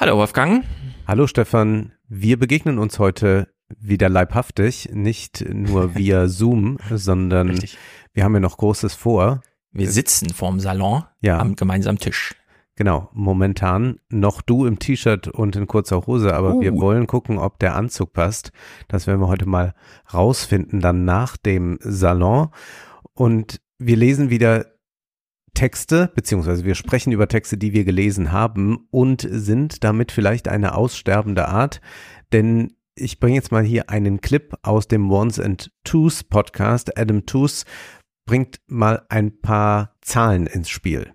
Hallo Wolfgang. Hallo Stefan. Wir begegnen uns heute wieder leibhaftig, nicht nur via Zoom, sondern Richtig. wir haben ja noch Großes vor. Wir sitzen vorm Salon ja. am gemeinsamen Tisch. Genau, momentan noch du im T-Shirt und in kurzer Hose, aber uh. wir wollen gucken, ob der Anzug passt. Das werden wir heute mal rausfinden, dann nach dem Salon. Und wir lesen wieder Texte, beziehungsweise wir sprechen über Texte, die wir gelesen haben und sind damit vielleicht eine aussterbende Art, denn ich bringe jetzt mal hier einen Clip aus dem Ones and Twos Podcast. Adam Tooze bringt mal ein paar Zahlen ins Spiel.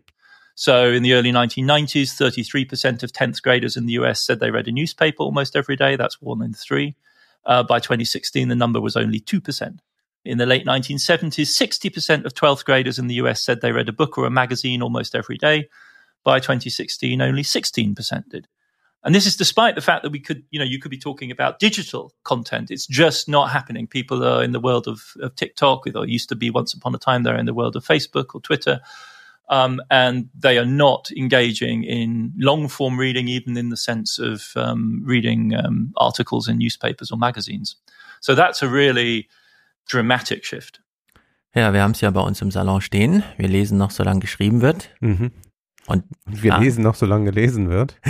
So in the early 1990s, 33% of 10th graders in the US said they read a newspaper almost every day. That's one in three. Uh, by 2016, the number was only 2%. In the late 1970s, 60% of 12th graders in the US said they read a book or a magazine almost every day. By 2016, only 16% did. And this is despite the fact that we could, you know, you could be talking about digital content. It's just not happening. People are in the world of, of TikTok, or used to be once upon a time, they're in the world of Facebook or Twitter. Um, and they are not engaging in long form reading, even in the sense of um, reading um, articles in newspapers or magazines. So that's a really dramatic shift. Ja, wir haben es ja bei uns im Salon stehen. Wir lesen noch, solange geschrieben wird. Mhm. Und wir ah, lesen noch, solange gelesen wird.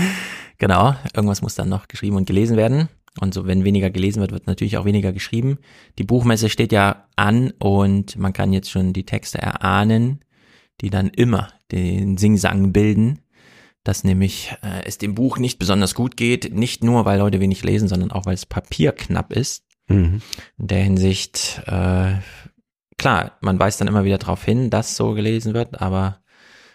Genau, irgendwas muss dann noch geschrieben und gelesen werden. Und so, wenn weniger gelesen wird, wird natürlich auch weniger geschrieben. Die Buchmesse steht ja an und man kann jetzt schon die Texte erahnen, die dann immer den Singsang bilden, dass nämlich äh, es dem Buch nicht besonders gut geht, nicht nur weil Leute wenig lesen, sondern auch weil es Papier knapp ist. Mhm. In der Hinsicht, äh, klar, man weist dann immer wieder darauf hin, dass so gelesen wird, aber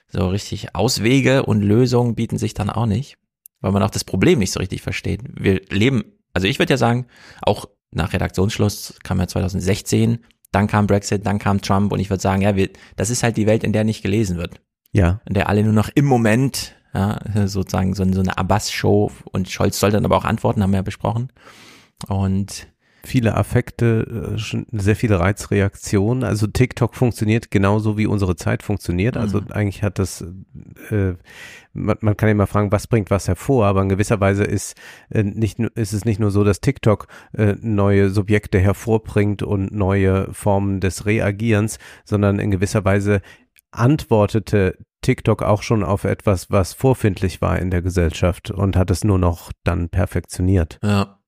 so richtig Auswege und Lösungen bieten sich dann auch nicht, weil man auch das Problem nicht so richtig versteht. Wir leben, also ich würde ja sagen, auch nach Redaktionsschluss kam ja 2016, dann kam Brexit, dann kam Trump und ich würde sagen, ja, wir, das ist halt die Welt, in der nicht gelesen wird. Ja. In der alle nur noch im Moment, ja, sozusagen so, so eine Abbas-Show und Scholz soll dann aber auch antworten, haben wir ja besprochen. Und viele Affekte, äh, sehr viele Reizreaktionen. Also TikTok funktioniert genauso wie unsere Zeit funktioniert. Also mhm. eigentlich hat das, äh, man, man kann immer fragen, was bringt was hervor, aber in gewisser Weise ist, äh, nicht, ist es nicht nur so, dass TikTok äh, neue Subjekte hervorbringt und neue Formen des Reagierens, sondern in gewisser Weise antwortete TikTok auch schon auf etwas, was vorfindlich war in der Gesellschaft und hat es nur noch dann perfektioniert. Ja.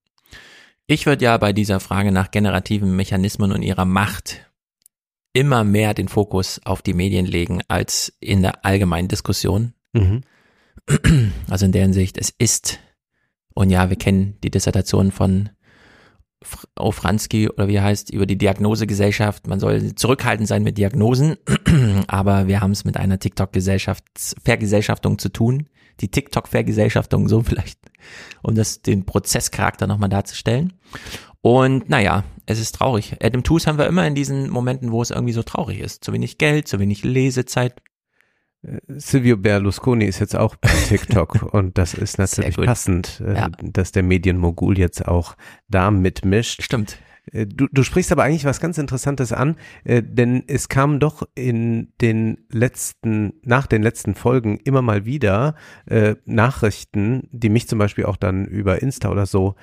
Ich würde ja bei dieser Frage nach generativen Mechanismen und ihrer Macht immer mehr den Fokus auf die Medien legen als in der allgemeinen Diskussion. Mhm. Also in der Hinsicht, es ist, und ja, wir kennen die Dissertation von Ofranski oder wie er heißt, über die Diagnosegesellschaft. Man soll zurückhaltend sein mit Diagnosen, aber wir haben es mit einer TikTok-Vergesellschaftung zu tun. Die TikTok-Vergesellschaftung, so vielleicht, um das, den Prozesscharakter nochmal darzustellen. Und naja, es ist traurig. Adam Tooze haben wir immer in diesen Momenten, wo es irgendwie so traurig ist. Zu wenig Geld, zu wenig Lesezeit, Silvio Berlusconi ist jetzt auch bei TikTok und das ist natürlich passend, äh, ja. dass der Medienmogul jetzt auch da mitmischt. Stimmt. Äh, du, du sprichst aber eigentlich was ganz Interessantes an, äh, denn es kam doch in den letzten, nach den letzten Folgen immer mal wieder äh, Nachrichten, die mich zum Beispiel auch dann über Insta oder so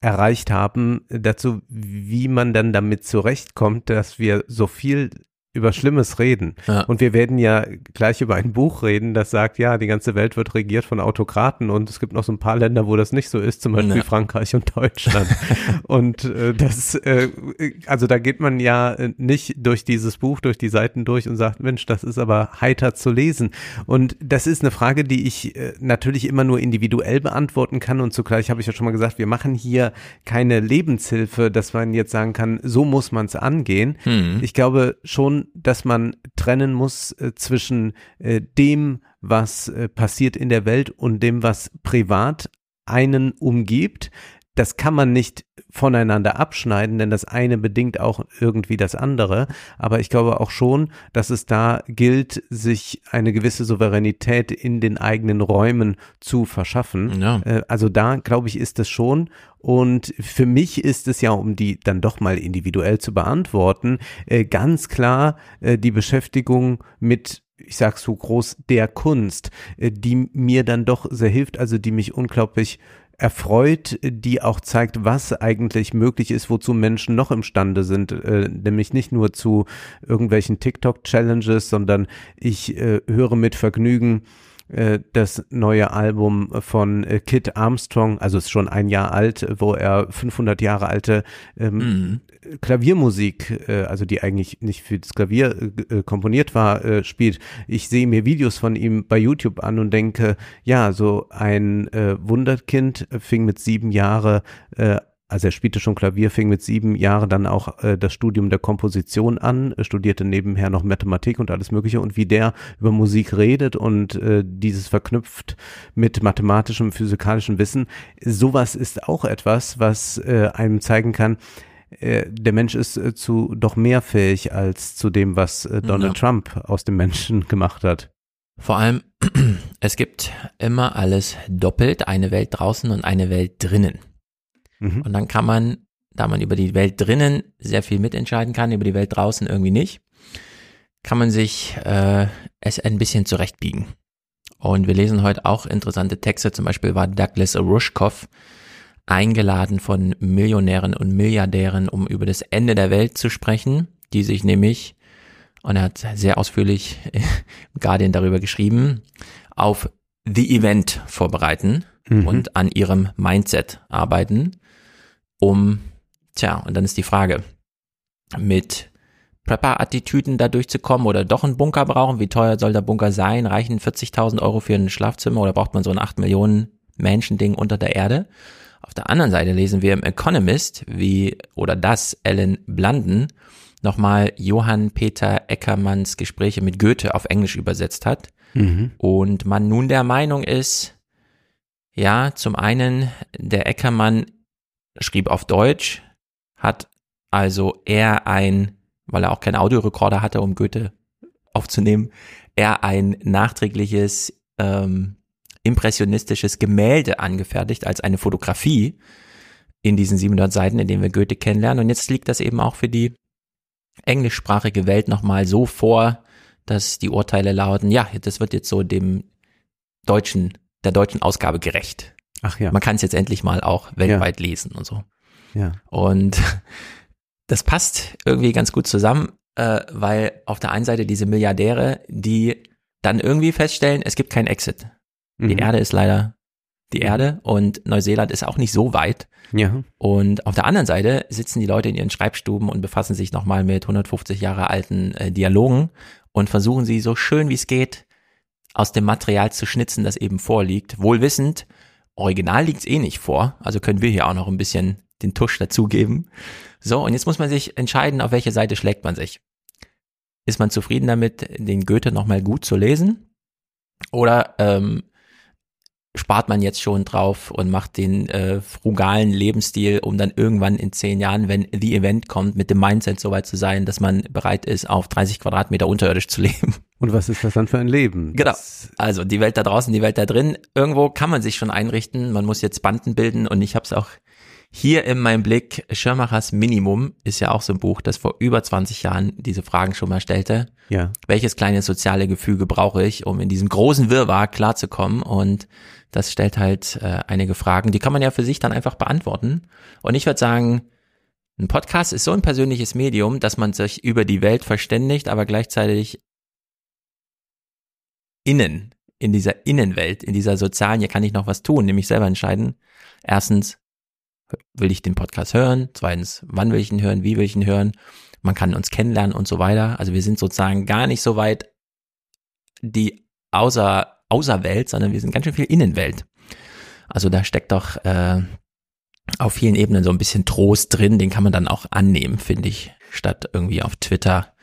erreicht haben, dazu, wie man dann damit zurechtkommt, dass wir so viel über Schlimmes reden. Ja. Und wir werden ja gleich über ein Buch reden, das sagt, ja, die ganze Welt wird regiert von Autokraten und es gibt noch so ein paar Länder, wo das nicht so ist, zum Beispiel ja. Frankreich und Deutschland. und äh, das, äh, also da geht man ja nicht durch dieses Buch, durch die Seiten durch und sagt, Mensch, das ist aber heiter zu lesen. Und das ist eine Frage, die ich äh, natürlich immer nur individuell beantworten kann und zugleich habe ich ja schon mal gesagt, wir machen hier keine Lebenshilfe, dass man jetzt sagen kann, so muss man es angehen. Hm. Ich glaube schon, dass man trennen muss äh, zwischen äh, dem, was äh, passiert in der Welt und dem, was privat einen umgibt. Das kann man nicht voneinander abschneiden, denn das eine bedingt auch irgendwie das andere. Aber ich glaube auch schon, dass es da gilt, sich eine gewisse Souveränität in den eigenen Räumen zu verschaffen. Ja. Äh, also da, glaube ich, ist es schon. Und für mich ist es ja, um die dann doch mal individuell zu beantworten, äh, ganz klar äh, die Beschäftigung mit ich sag so groß, der Kunst, die mir dann doch sehr hilft, also die mich unglaublich erfreut, die auch zeigt, was eigentlich möglich ist, wozu Menschen noch imstande sind, äh, nämlich nicht nur zu irgendwelchen TikTok-Challenges, sondern ich äh, höre mit Vergnügen äh, das neue Album von äh, Kit Armstrong, also ist schon ein Jahr alt, wo er 500 Jahre alte ähm, mhm. Klaviermusik, äh, also die eigentlich nicht für das Klavier äh, komponiert war, äh, spielt. Ich sehe mir Videos von ihm bei YouTube an und denke, ja, so ein äh, Wunderkind fing mit sieben Jahre äh, also er spielte schon Klavier, fing mit sieben Jahren dann auch äh, das Studium der Komposition an, studierte nebenher noch Mathematik und alles Mögliche und wie der über Musik redet und äh, dieses verknüpft mit mathematischem, physikalischem Wissen, sowas ist auch etwas, was äh, einem zeigen kann, äh, der Mensch ist äh, zu doch mehr fähig als zu dem, was äh, Donald ja. Trump aus dem Menschen gemacht hat. Vor allem, es gibt immer alles doppelt, eine Welt draußen und eine Welt drinnen. Mhm. Und dann kann man, da man über die Welt drinnen sehr viel mitentscheiden kann, über die Welt draußen irgendwie nicht, kann man sich äh, es ein bisschen zurechtbiegen. Und wir lesen heute auch interessante Texte. Zum Beispiel war Douglas Rushkoff eingeladen von Millionären und Milliardären, um über das Ende der Welt zu sprechen, die sich nämlich, und er hat sehr ausführlich im Guardian darüber geschrieben, auf The Event vorbereiten mhm. und an ihrem Mindset arbeiten um, tja, und dann ist die Frage, mit Prepper-Attitüden da durchzukommen oder doch einen Bunker brauchen? Wie teuer soll der Bunker sein? Reichen 40.000 Euro für ein Schlafzimmer oder braucht man so ein 8 Millionen Menschen-Ding unter der Erde? Auf der anderen Seite lesen wir im Economist, wie, oder das Ellen Blanden, nochmal Johann Peter Eckermanns Gespräche mit Goethe auf Englisch übersetzt hat. Mhm. Und man nun der Meinung ist, ja, zum einen, der Eckermann schrieb auf Deutsch, hat also er ein, weil er auch keinen Audiorekorder hatte, um Goethe aufzunehmen, er ein nachträgliches ähm, impressionistisches Gemälde angefertigt als eine Fotografie in diesen 700 Seiten, in denen wir Goethe kennenlernen. Und jetzt liegt das eben auch für die englischsprachige Welt nochmal so vor, dass die Urteile lauten, ja, das wird jetzt so dem deutschen, der deutschen Ausgabe gerecht. Ach ja. Man kann es jetzt endlich mal auch weltweit ja. lesen und so. Ja. Und das passt irgendwie ganz gut zusammen, äh, weil auf der einen Seite diese Milliardäre, die dann irgendwie feststellen, es gibt keinen Exit. Mhm. Die Erde ist leider die Erde und Neuseeland ist auch nicht so weit. Ja. Und auf der anderen Seite sitzen die Leute in ihren Schreibstuben und befassen sich nochmal mit 150 Jahre alten äh, Dialogen und versuchen sie so schön wie es geht aus dem Material zu schnitzen, das eben vorliegt, wohl wissend, Original liegt's eh nicht vor, also können wir hier auch noch ein bisschen den Tusch dazugeben. So, und jetzt muss man sich entscheiden, auf welche Seite schlägt man sich. Ist man zufrieden damit, den Goethe nochmal gut zu lesen? Oder ähm, spart man jetzt schon drauf und macht den äh, frugalen Lebensstil, um dann irgendwann in zehn Jahren, wenn The Event kommt, mit dem Mindset so weit zu sein, dass man bereit ist, auf 30 Quadratmeter unterirdisch zu leben. Und was ist das dann für ein Leben? Genau. Also die Welt da draußen, die Welt da drin. Irgendwo kann man sich schon einrichten. Man muss jetzt Banden bilden und ich habe es auch hier in meinem Blick. Schirmachers Minimum ist ja auch so ein Buch, das vor über 20 Jahren diese Fragen schon mal stellte. Ja. Welches kleine soziale Gefüge brauche ich, um in diesem großen Wirrwarr klarzukommen? Und das stellt halt äh, einige Fragen, die kann man ja für sich dann einfach beantworten. Und ich würde sagen, ein Podcast ist so ein persönliches Medium, dass man sich über die Welt verständigt, aber gleichzeitig innen, in dieser Innenwelt, in dieser sozialen, hier kann ich noch was tun, nämlich selber entscheiden. Erstens, will ich den Podcast hören? Zweitens, wann will ich ihn hören? Wie will ich ihn hören? Man kann uns kennenlernen und so weiter. Also wir sind sozusagen gar nicht so weit die außer, Außerwelt, sondern wir sind ganz schön viel Innenwelt. Also da steckt doch äh, auf vielen Ebenen so ein bisschen Trost drin, den kann man dann auch annehmen, finde ich, statt irgendwie auf Twitter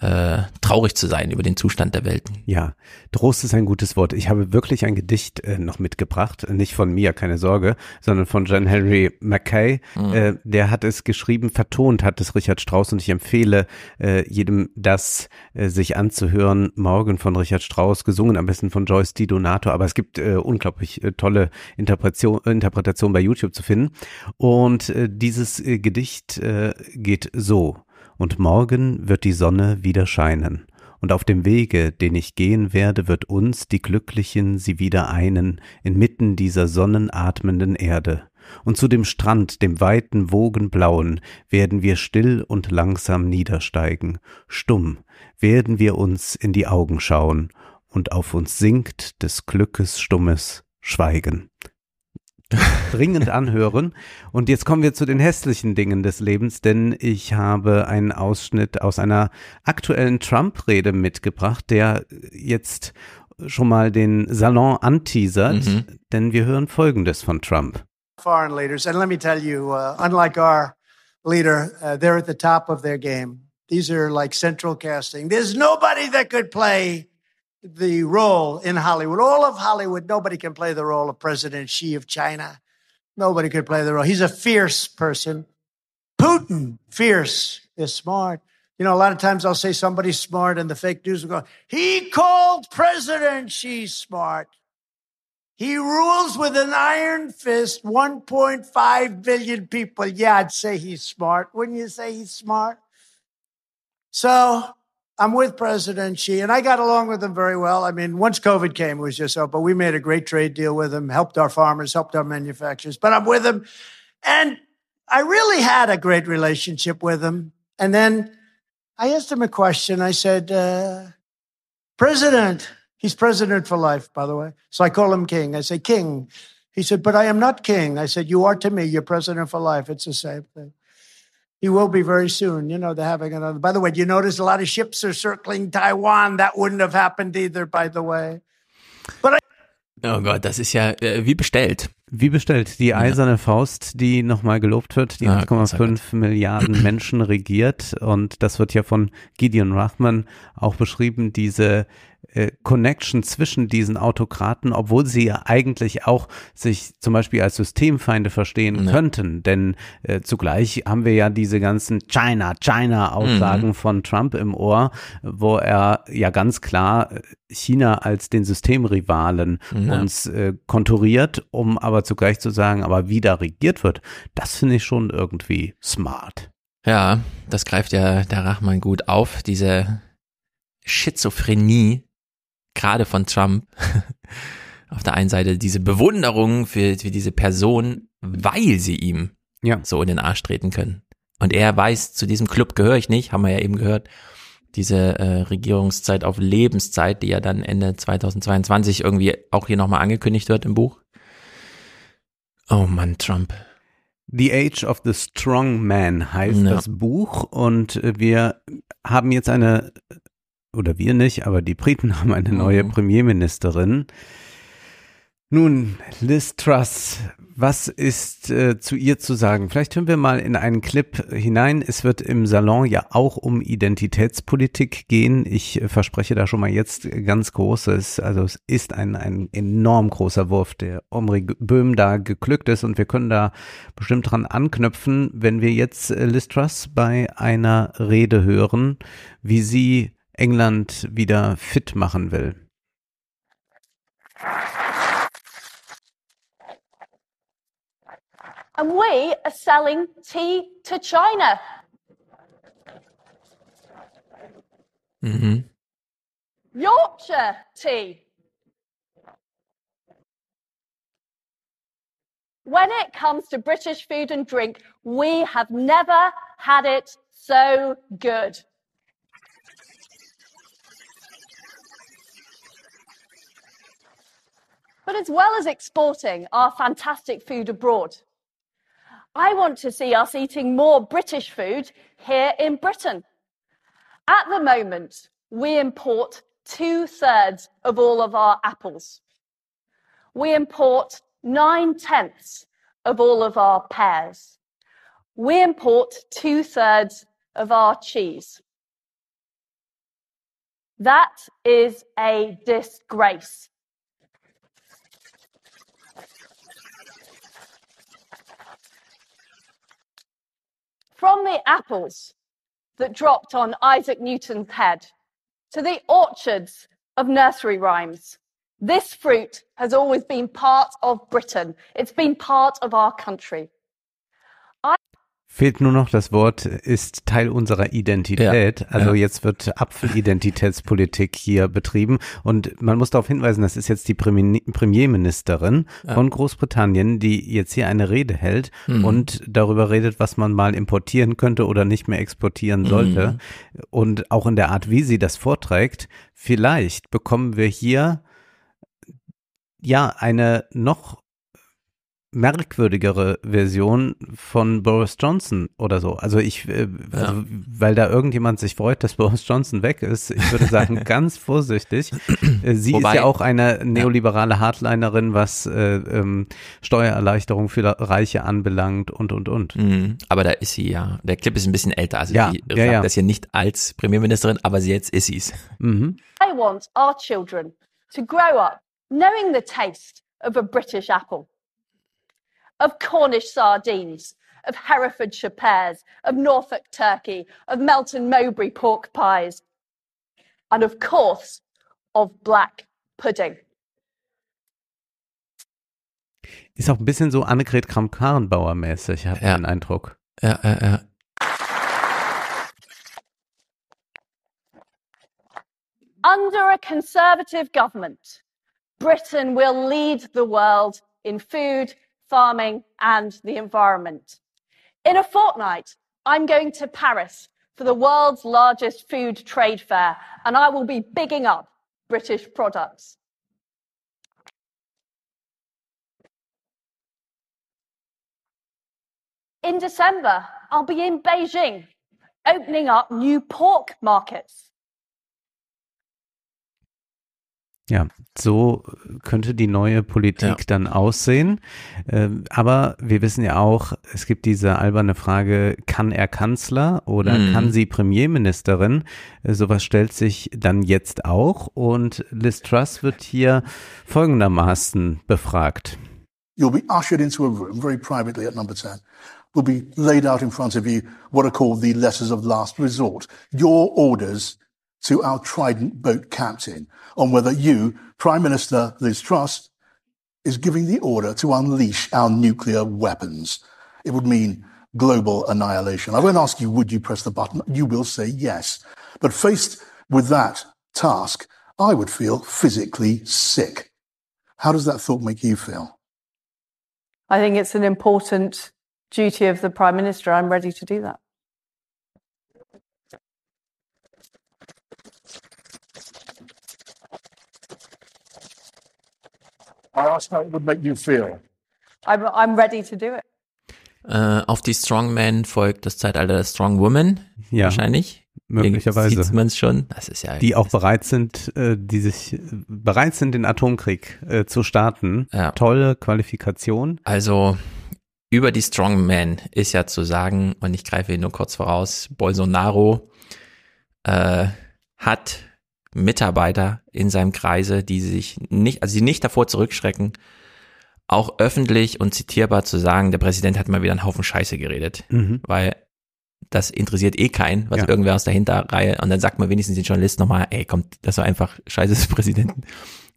äh, traurig zu sein über den Zustand der Welt. Ja, Trost ist ein gutes Wort. Ich habe wirklich ein Gedicht äh, noch mitgebracht, nicht von mir, keine Sorge, sondern von John Henry Mackay. Mhm. Äh, der hat es geschrieben, vertont hat es Richard Strauss und ich empfehle äh, jedem das äh, sich anzuhören. Morgen von Richard Strauss, gesungen am besten von Joyce Di Donato, aber es gibt äh, unglaublich äh, tolle Interpretation, Interpretation bei YouTube zu finden. Und äh, dieses äh, Gedicht äh, geht so und morgen wird die Sonne wieder scheinen, und auf dem Wege, den ich gehen werde, wird uns, die Glücklichen, sie wieder einen, inmitten dieser sonnenatmenden Erde. Und zu dem Strand, dem weiten Wogenblauen, werden wir still und langsam niedersteigen, stumm werden wir uns in die Augen schauen, und auf uns sinkt des Glückes stummes Schweigen dringend anhören. Und jetzt kommen wir zu den hässlichen Dingen des Lebens, denn ich habe einen Ausschnitt aus einer aktuellen Trump-Rede mitgebracht, der jetzt schon mal den Salon anteasert, mhm. denn wir hören Folgendes von Trump. Foreign leaders, and let me tell you, uh, unlike our leader, uh, they're at the top of their game. These are like central casting. There's nobody that could play the role in Hollywood. All of Hollywood, nobody can play the role of President Xi of China. Nobody could play the role. He's a fierce person. Putin, fierce, is smart. You know, a lot of times I'll say somebody's smart and the fake news will go, he called President Xi smart. He rules with an iron fist 1.5 billion people. Yeah, I'd say he's smart. Wouldn't you say he's smart? So I'm with President Xi, and I got along with him very well. I mean, once COVID came, it was just so, but we made a great trade deal with him, helped our farmers, helped our manufacturers. But I'm with him, and I really had a great relationship with him. And then I asked him a question. I said, uh, President, he's president for life, by the way. So I call him King. I say, King. He said, But I am not king. I said, You are to me. You're president for life. It's the same thing. He will be very soon. You know, they're having another. By the way, do you notice a lot of ships are circling Taiwan? That wouldn't have happened either, by the way. But I Oh Gott, das ist ja äh, wie bestellt. Wie bestellt, die eiserne ja. Faust, die nochmal gelobt wird, die ah, 1,5 Milliarden Menschen regiert. Und das wird ja von Gideon Rachman auch beschrieben, diese äh, Connection zwischen diesen Autokraten, obwohl sie ja eigentlich auch sich zum Beispiel als Systemfeinde verstehen ja. könnten. Denn äh, zugleich haben wir ja diese ganzen China, China-Aussagen mhm. von Trump im Ohr, wo er ja ganz klar äh, China als den Systemrivalen ja. uns äh, konturiert, um aber zugleich zu sagen, aber wie da regiert wird, das finde ich schon irgendwie smart. Ja, das greift ja der Rachmann gut auf, diese Schizophrenie, gerade von Trump, auf der einen Seite diese Bewunderung für, für diese Person, weil sie ihm ja. so in den Arsch treten können. Und er weiß, zu diesem Club gehöre ich nicht, haben wir ja eben gehört. Diese äh, Regierungszeit auf Lebenszeit, die ja dann Ende 2022 irgendwie auch hier nochmal angekündigt wird im Buch. Oh Mann, Trump. The Age of the Strong Man heißt ja. das Buch und wir haben jetzt eine oder wir nicht, aber die Briten haben eine neue mhm. Premierministerin. Nun, Liz Truss, was ist äh, zu ihr zu sagen? Vielleicht hören wir mal in einen Clip hinein. Es wird im Salon ja auch um Identitätspolitik gehen. Ich äh, verspreche da schon mal jetzt ganz Großes. Also es ist ein, ein enorm großer Wurf, der Omri Böhm da geglückt ist und wir können da bestimmt dran anknüpfen, wenn wir jetzt äh, Liz Truss bei einer Rede hören, wie sie England wieder fit machen will. And we are selling tea to China. Mm-hmm. Yorkshire tea. When it comes to British food and drink, we have never had it so good. But as well as exporting our fantastic food abroad, I want to see us eating more British food here in Britain. At the moment, we import two thirds of all of our apples. We import nine tenths of all of our pears. We import two thirds of our cheese. That is a disgrace. From the apples that dropped on Isaac Newton's head to the orchards of nursery rhymes, this fruit has always been part of Britain. It's been part of our country. Fehlt nur noch das Wort, ist Teil unserer Identität. Ja, also ja. jetzt wird Apfelidentitätspolitik hier betrieben. Und man muss darauf hinweisen, das ist jetzt die Premi- Premierministerin von Großbritannien, die jetzt hier eine Rede hält Mhm. und darüber redet, was man mal importieren könnte oder nicht mehr exportieren sollte. Und auch in der Art, wie sie das vorträgt, vielleicht bekommen wir hier ja eine noch merkwürdigere Version von Boris Johnson oder so. Also ich, äh, also, weil da irgendjemand sich freut, dass Boris Johnson weg ist. Ich würde sagen, ganz vorsichtig. Äh, Sie Wobei- ist ja auch eine neoliberale Hardlinerin, was äh, ähm, Steuererleichterung für Reiche anbelangt und, und, und. Mhm. Aber da ist sie ja. Der Clip ist ein bisschen älter. Also Ja, die ja, sagt ja. das hier nicht als Premierministerin, aber sie jetzt ist sie's. Mhm. I want our children to grow up knowing the taste of a British apple, of Cornish sardines, of Herefordshire pears, of Norfolk turkey, of Melton Mowbray pork pies, and of course, of black pudding. Ist auch ein bisschen so Annegret Kramp-Karrenbauer mäßig, habe ich Ja. den Eindruck. Ja, ja, ja. Under a Conservative government, Britain will lead the world in food, farming, and the environment. In a fortnight, I'm going to Paris for the world's largest food trade fair, and I will be bigging up British products. In December, I'll be in Beijing, opening up new pork markets. Ja, so könnte die neue Politik Ja. dann aussehen. Ähm, aber wir wissen ja auch, es gibt diese alberne Frage, kann er Kanzler oder Mhm. kann sie Premierministerin? Äh, Sowas stellt sich dann jetzt auch. Und Liz Truss wird hier folgendermaßen befragt. You'll be ushered into a room very privately at number 10. Will be laid out in front of you what are called the letters of last resort. Your orders to our Trident boat captain on whether you, Prime Minister Liz Truss, is giving the order to unleash our nuclear weapons. It would mean global annihilation. I won't ask you, would you press the button? You will say yes. But faced with that task, I would feel physically sick. How does that thought make you feel? I think it's an important duty of the Prime Minister. I'm ready to do that. I asked how it would make you feel. I'm, I'm ready to do it. Äh, auf die Strongman folgt das Zeitalter der Strong Woman. Ja, Wahrscheinlich. möglicherweise. Sieht man es schon. Das ist ja. Die auch bereit sind, äh, die sich äh, bereit sind, den Atomkrieg äh, zu starten. Ja. Tolle Qualifikation. Also über die Strongman ist ja zu sagen, und ich greife hier nur kurz voraus, Bolsonaro äh, hat Mitarbeiter in seinem Kreise, die sich nicht, also die nicht davor zurückschrecken, auch öffentlich und zitierbar zu sagen, der Präsident hat mal wieder einen Haufen Scheiße geredet, Mhm. weil das interessiert eh keinen, was Ja. irgendwer aus der Hinterreihe, und dann sagt man wenigstens den Journalisten nochmal, ey, kommt, das war einfach Scheiße des Präsidenten.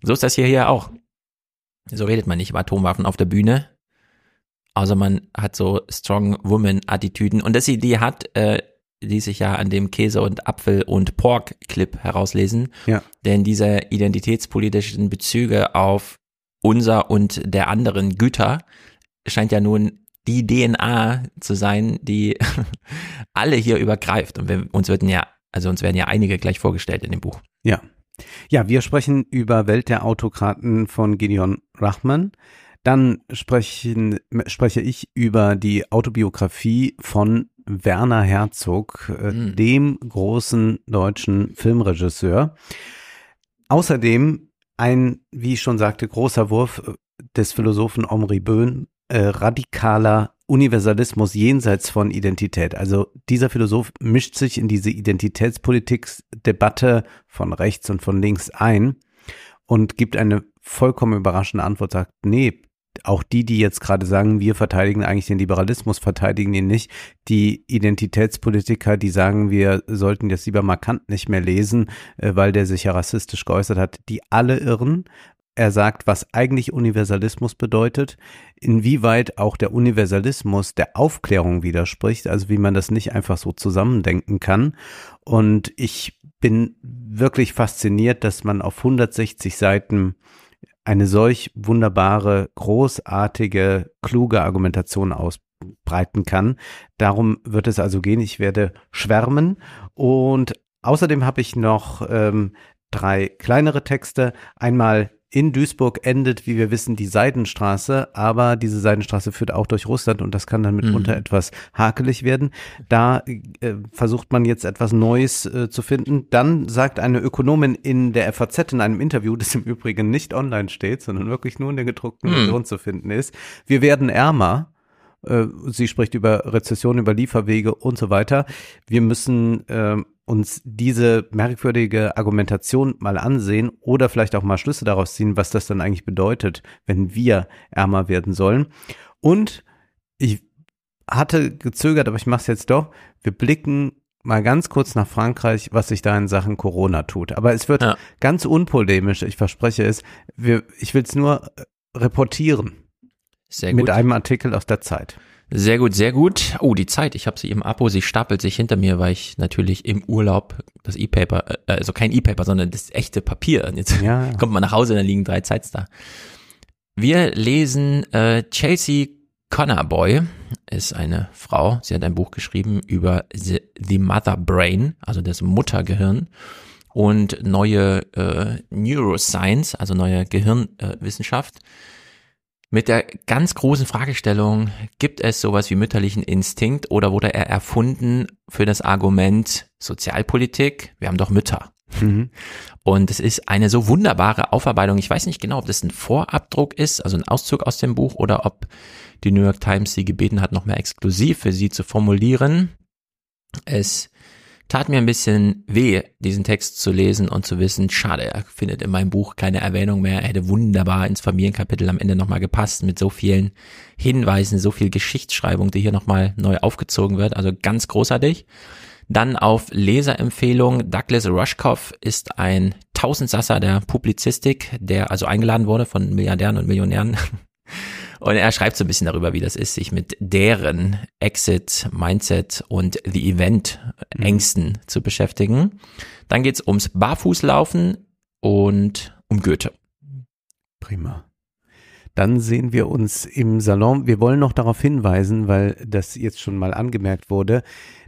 So ist das hier, hier auch. So redet man nicht über Atomwaffen auf der Bühne, außer man hat so Strong Woman Attitüden. Und dass sie die hat, äh, die sich ja an dem Käse und Apfel und Pork Clip herauslesen. Ja. Denn diese identitätspolitischen Bezüge auf unser und der anderen Güter scheint ja nun die DNA zu sein, die alle hier übergreift. Und wir, uns werden ja, also uns werden ja einige gleich vorgestellt in dem Buch. Ja. Ja, wir sprechen über Welt der Autokraten von Gideon Rachman. Dann sprechen, spreche ich über die Autobiografie von Werner Herzog, Mhm. dem großen deutschen Filmregisseur. Außerdem ein, wie ich schon sagte, großer Wurf äh, des Philosophen Omri Böhn, äh, radikaler Universalismus jenseits von Identität. Also dieser Philosoph mischt sich in diese Identitätspolitik-Debatte von rechts und von links ein und gibt eine vollkommen überraschende Antwort, sagt, nee, auch die, die jetzt gerade sagen, wir verteidigen eigentlich den Liberalismus, verteidigen ihn nicht. Die Identitätspolitiker, die sagen, wir sollten jetzt lieber markant nicht mehr lesen, äh, weil der sich ja rassistisch geäußert hat, die alle irren. er sagt, was eigentlich Universalismus bedeutet, inwieweit auch der Universalismus der Aufklärung widerspricht, also wie man das nicht einfach so zusammendenken kann. Und ich bin wirklich fasziniert, dass man auf 160 Seiten eine solch wunderbare, großartige, kluge Argumentation ausbreiten kann. Darum wird es also gehen. Ich werde schwärmen und außerdem habe ich noch ähm, drei kleinere Texte. Einmal in Duisburg endet, wie wir wissen, die Seidenstraße, aber diese Seidenstraße führt auch durch Russland und das kann dann mitunter mhm. etwas hakelig werden. Da äh, versucht man jetzt etwas Neues äh, zu finden. Dann sagt eine Ökonomin in der FAZ in einem Interview, das im Übrigen nicht online steht, sondern wirklich nur in der gedruckten mhm. Version zu finden ist, wir werden ärmer. Äh, sie spricht über Rezession, über Lieferwege und so weiter. Wir müssen äh, uns diese merkwürdige Argumentation mal ansehen oder vielleicht auch mal Schlüsse daraus ziehen, was das dann eigentlich bedeutet, wenn wir ärmer werden sollen. Und ich hatte gezögert, aber ich mache es jetzt doch. Wir blicken mal ganz kurz nach Frankreich, was sich da in Sachen Corona tut. Aber es wird ja. ganz unpolemisch, ich verspreche es. Wir, ich will es nur reportieren. Sehr gut. Mit einem Artikel aus der Zeit. Sehr gut, sehr gut. Oh, die Zeit, ich habe sie im Abo, sie stapelt sich hinter mir, weil ich natürlich im Urlaub das E-Paper, äh, also kein E-Paper, sondern das echte Papier. Und jetzt ja. kommt man nach Hause, dann liegen drei Zeits da. Wir lesen äh, Chelsea Connerboy, ist eine Frau. Sie hat ein Buch geschrieben über the, the Mother Brain, also das Muttergehirn und neue äh, Neuroscience, also neue Gehirnwissenschaft. Äh, mit der ganz großen Fragestellung, gibt es sowas wie mütterlichen Instinkt oder wurde er erfunden für das Argument Sozialpolitik? Wir haben doch Mütter. Mhm. Und es ist eine so wunderbare Aufarbeitung. Ich weiß nicht genau, ob das ein Vorabdruck ist, also ein Auszug aus dem Buch, oder ob die New York Times sie gebeten hat, noch mehr exklusiv für sie zu formulieren. Es tat mir ein bisschen weh, diesen Text zu lesen und zu wissen, schade, er findet in meinem Buch keine Erwähnung mehr. Er hätte wunderbar ins Familienkapitel am Ende nochmal gepasst mit so vielen Hinweisen, so viel Geschichtsschreibung, die hier nochmal neu aufgezogen wird. Also ganz großartig. Dann auf Leserempfehlung. Douglas Rushkoff ist ein Tausendsasser der Publizistik, der also eingeladen wurde von Milliardären und Millionären und er schreibt so ein bisschen darüber, wie das ist, sich mit deren Exit, Mindset und The Event mhm. Ängsten zu beschäftigen. Dann geht's ums Barfußlaufen und um Goethe. Prima. Dann sehen wir uns im Salon. Wir wollen noch darauf hinweisen, weil das jetzt schon mal angemerkt wurde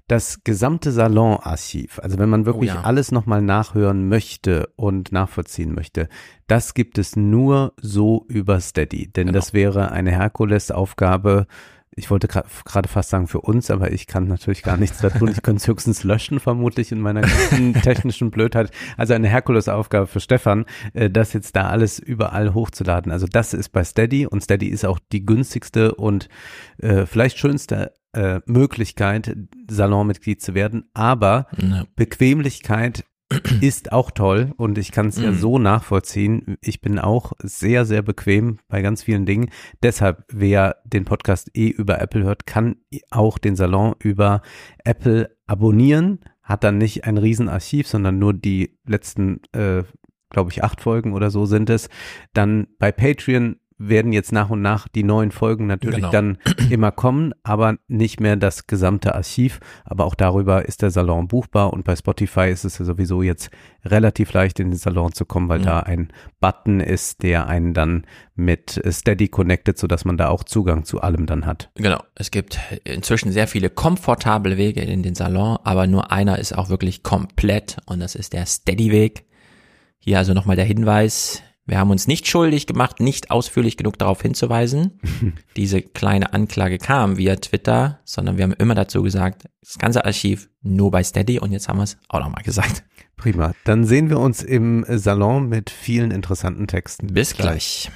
das gesamte Salonarchiv, also wenn man wirklich oh ja. alles nochmal nachhören möchte und nachvollziehen möchte, das gibt es nur so über Steady. Denn genau. das wäre eine Herkulesaufgabe. Ich wollte gerade fast sagen für uns, aber ich kann natürlich gar nichts da tun. Ich könnte es höchstens löschen, vermutlich in meiner ganzen technischen Blödheit. Also eine Herkulesaufgabe für Stefan, äh, das jetzt da alles überall hochzuladen. Also das ist bei Steady und Steady ist auch die günstigste und äh, vielleicht schönste äh, Möglichkeit, Salonmitglied zu werden, aber ja. Bequemlichkeit ist auch toll und ich kann es mhm. ja so nachvollziehen. Ich bin auch sehr, sehr bequem bei ganz vielen Dingen. Deshalb, wer den Podcast eh über Apple hört, kann auch den Salon über Apple abonnieren, hat dann nicht ein Riesenarchiv, sondern nur die letzten, äh, glaube ich, acht Folgen oder so sind es. Dann bei Patreon werden jetzt nach und nach die neuen Folgen natürlich genau. dann immer kommen, aber nicht mehr das gesamte Archiv. Aber auch darüber ist der Salon buchbar und bei Spotify ist es ja sowieso jetzt relativ leicht in den Salon zu kommen, weil mhm. da ein Button ist, der einen dann mit Steady connected, sodass man da auch Zugang zu allem dann hat. Genau. Es gibt inzwischen sehr viele komfortable Wege in den Salon, aber nur einer ist auch wirklich komplett und das ist der Steady-Weg. Hier also nochmal der Hinweis, wir haben uns nicht schuldig gemacht, nicht ausführlich genug darauf hinzuweisen. Diese kleine Anklage kam via Twitter, sondern wir haben immer dazu gesagt, das ganze Archiv nur bei Steady und jetzt haben wir es auch nochmal gesagt. Prima. Dann sehen wir uns im Salon mit vielen interessanten Texten. Bis gleich.